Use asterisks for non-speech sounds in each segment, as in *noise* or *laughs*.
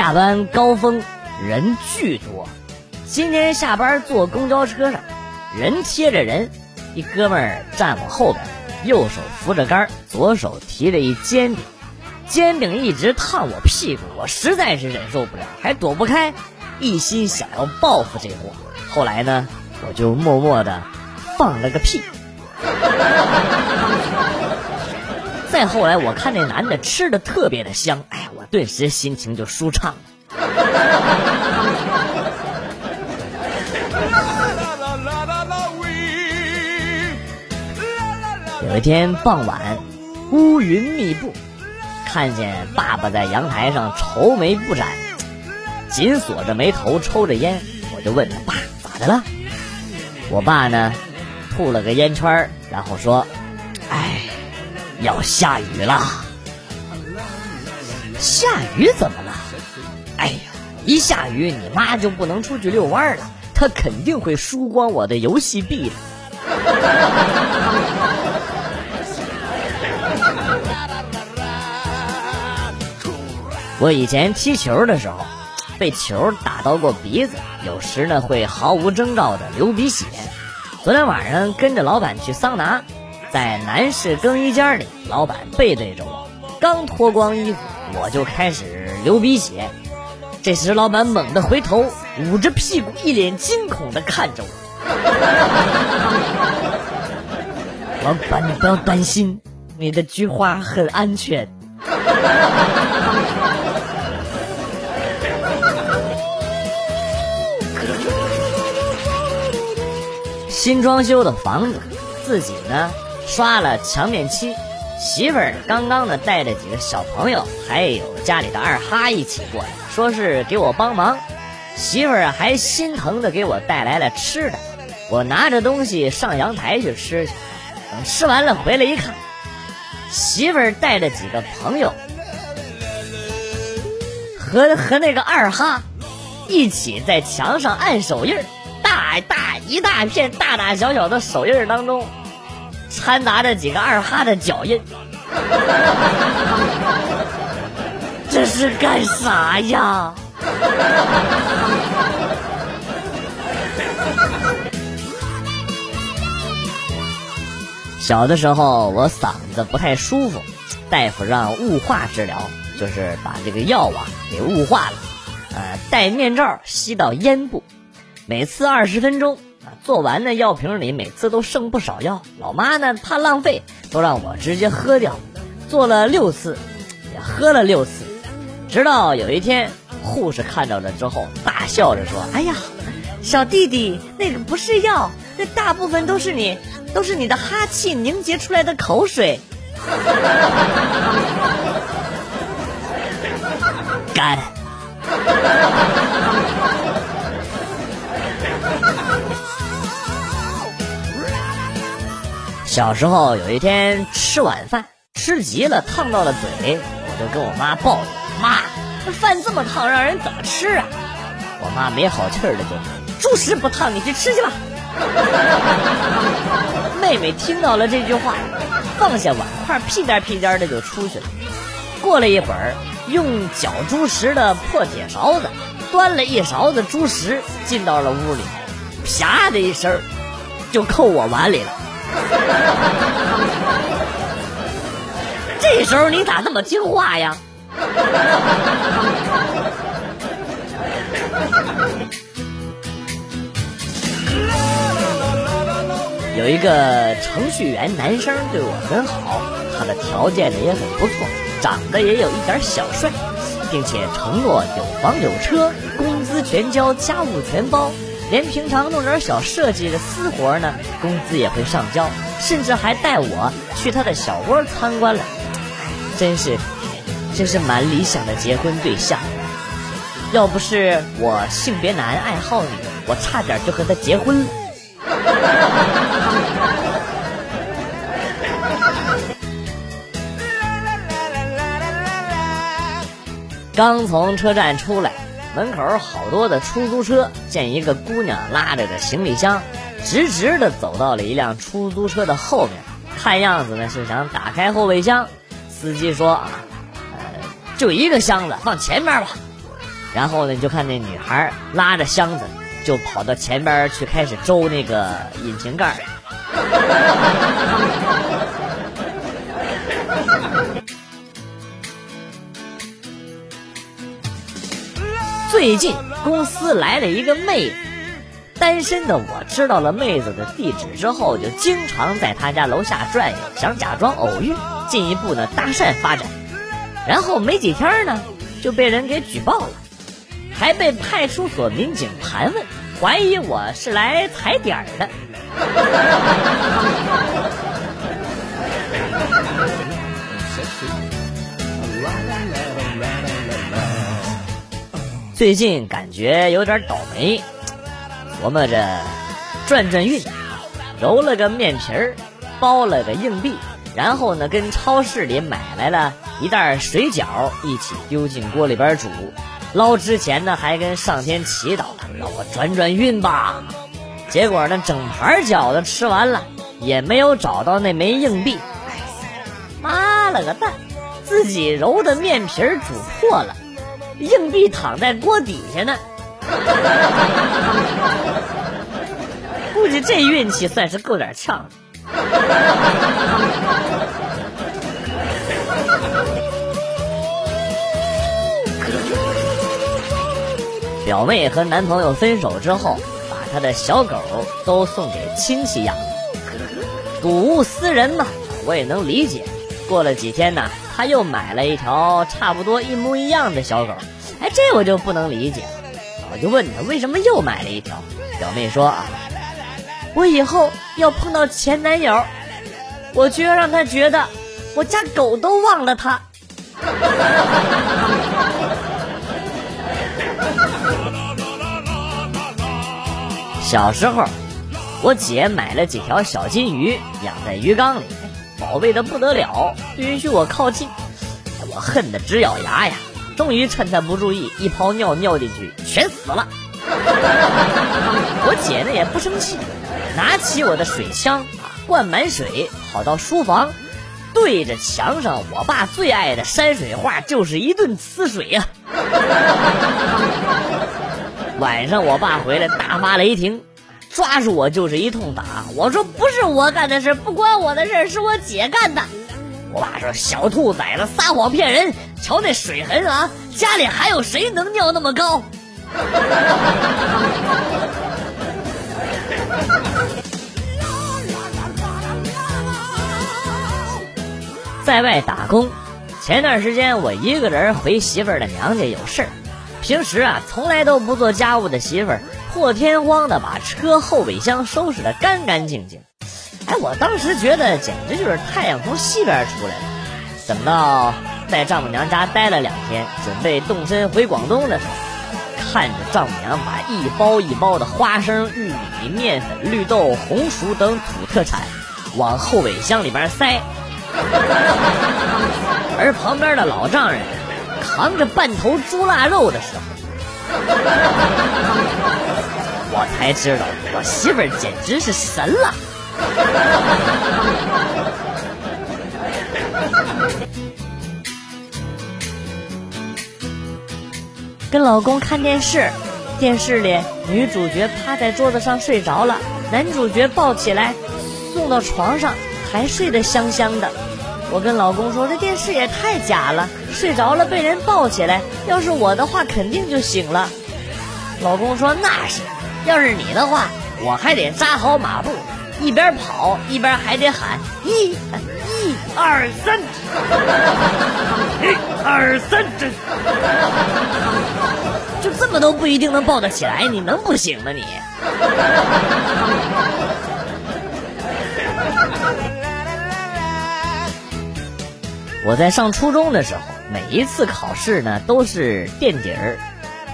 下班高峰人巨多，今天下班坐公交车上，人贴着人，一哥们儿站我后边，右手扶着杆，左手提着一煎饼，煎饼一直烫我屁股，我实在是忍受不了，还躲不开，一心想要报复这货。后来呢，我就默默的放了个屁。再后来，我看那男的吃的特别的香，哎，顿时心情就舒畅了。*laughs* 有一天傍晚，乌云密布，看见爸爸在阳台上愁眉不展，紧锁着眉头抽着烟，我就问他爸咋的了？我爸呢，吐了个烟圈，然后说：“哎，要下雨了。下雨怎么了？哎呀，一下雨你妈就不能出去遛弯了，她肯定会输光我的游戏币的。”我以前踢球的时候，被球打到过鼻子，有时呢会毫无征兆的流鼻血。昨天晚上跟着老板去桑拿，在男士更衣间里，老板背对着我，刚脱光衣服，我就开始流鼻血。这时老板猛地回头，捂着屁股，一脸惊恐的看着我。*laughs* 老板，你不要担心，你的菊花很安全。新装修的房子，自己呢刷了墙面漆，媳妇儿刚刚呢带着几个小朋友，还有家里的二哈一起过来，说是给我帮忙。媳妇儿还心疼的给我带来了吃的，我拿着东西上阳台去吃去。等吃完了回来一看，媳妇儿带着几个朋友和和那个二哈一起在墙上按手印儿。大大一大片大大小小的手印儿当中，掺杂着几个二哈的脚印，这是干啥呀？小的时候我嗓子不太舒服，大夫让雾化治疗，就是把这个药啊给雾化了，呃，戴面罩吸到咽部。每次二十分钟，做完的药瓶里每次都剩不少药。老妈呢怕浪费，都让我直接喝掉。做了六次，也喝了六次，直到有一天，护士看到了之后，大笑着说：“哎呀，小弟弟，那个不是药，那大部分都是你，都是你的哈气凝结出来的口水。*laughs* ”干。小时候有一天吃晚饭吃急了烫到了嘴，我就跟我妈抱怨：“妈，这饭这么烫，让人怎么吃啊？”我妈没好气儿的就说：“猪食不烫，你去吃去吧。*laughs* ”妹妹听到了这句话，放下碗筷，屁颠屁颠的就出去了。过了一会儿，用搅猪食的破铁勺子端了一勺子猪食进到了屋里，啪的一声就扣我碗里了。这时候你咋那么听话呀？有一个程序员男生对我很好，他的条件呢也很不错，长得也有一点小帅，并且承诺有房有车，工资全交，家务全包。连平常弄点小设计的私活呢，工资也会上交，甚至还带我去他的小窝参观了，真是，真是蛮理想的结婚对象。要不是我性别男爱好女，我差点就和他结婚了。*laughs* 刚从车站出来。门口好多的出租车，见一个姑娘拉着个行李箱，直直的走到了一辆出租车的后面，看样子呢是想打开后备箱。司机说啊，呃，就一个箱子，放前面吧。然后呢，就看那女孩拉着箱子就跑到前边去开始周那个引擎盖。*laughs* 最近公司来了一个妹子，单身的我知道了妹子的地址之后，就经常在她家楼下转悠，想假装偶遇，进一步的搭讪发展。然后没几天呢，就被人给举报了，还被派出所民警盘问，怀疑我是来踩点儿的。最近感觉有点倒霉，琢磨着转转运，揉了个面皮儿，包了个硬币，然后呢跟超市里买来了一袋水饺，一起丢进锅里边煮。捞之前呢还跟上天祈祷，让我转转运吧。结果呢整盘饺子吃完了，也没有找到那枚硬币。妈了个蛋，自己揉的面皮煮破了。硬币躺在锅底下呢，*laughs* 估计这运气算是够点呛。*laughs* 表妹和男朋友分手之后，把她的小狗都送给亲戚养，睹物思人嘛，我也能理解。过了几天呢，他又买了一条差不多一模一样的小狗。哎，这我就不能理解了。我就问他为什么又买了一条。表妹说啊，我以后要碰到前男友，我就要让他觉得我家狗都忘了他。小时候，我姐买了几条小金鱼养在鱼缸里，宝贝的不得了，不允许我靠近，我恨得直咬牙呀。终于趁他不注意，一泡尿尿进去，全死了。我姐呢也不生气，拿起我的水枪，灌满水，跑到书房，对着墙上我爸最爱的山水画就是一顿呲水呀。*laughs* 晚上我爸回来大发雷霆，抓住我就是一通打。我说不是我干的事，不关我的事，是我姐干的。我爸说：“小兔崽子撒谎骗人，瞧那水痕啊！家里还有谁能尿那么高？”在外打工，前段时间我一个人回媳妇儿的娘家有事儿。平时啊，从来都不做家务的媳妇儿，破天荒的把车后备箱收拾的干干净净。哎，我当时觉得简直就是太阳从西边出来了。等到在丈母娘家待了两天，准备动身回广东的时候，看着丈母娘把一包一包的花生、玉米、面粉、绿豆、红薯等土特产往后备箱里边塞，*laughs* 而旁边的老丈人扛着半头猪腊肉的时候，我才知道我媳妇简直是神了。跟老公看电视，电视里女主角趴在桌子上睡着了，男主角抱起来送到床上，还睡得香香的。我跟老公说：“这电视也太假了，睡着了被人抱起来，要是我的话肯定就醒了。”老公说：“那是，要是你的话，我还得扎好马步。”一边跑一边还得喊一、一、二、三，一、*laughs* 二、三，这就这么都不一定能抱得起来，你能不醒吗你？我在上初中的时候，每一次考试呢都是垫底儿。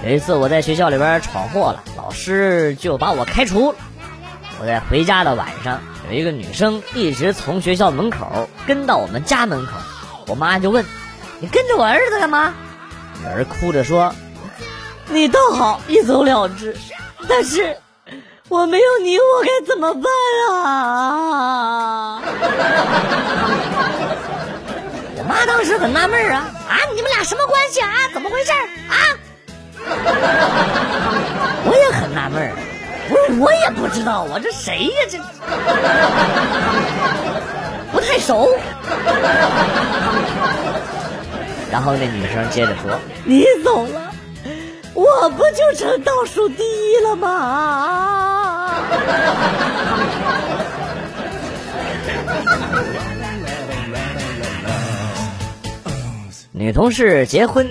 有一次我在学校里边闯祸了，老师就把我开除了。我在回家的晚上，有一个女生一直从学校门口跟到我们家门口，我妈就问：“你跟着我儿子干嘛？”女儿哭着说：“你倒好，一走了之。但是我没有你，我该怎么办啊？” *laughs* 妈当时很纳闷啊，啊，你们俩什么关系啊？怎么回事啊？我也很纳闷儿，我我也不知道我这谁呀这不太熟。然后那女生接着说：“你走了，我不就成倒数第一了吗？”女同事结婚，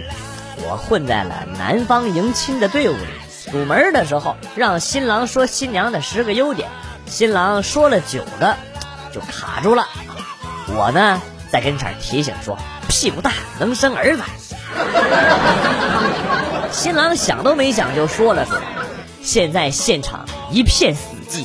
我混在了男方迎亲的队伍里。堵门的时候，让新郎说新娘的十个优点，新郎说了九个，就卡住了。我呢，在跟前提醒说：“屁股大，能生儿子。*laughs* ”新郎想都没想就说了出来。现在现场一片死寂。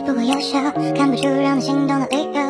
不够优秀，看不出让你心动的理由。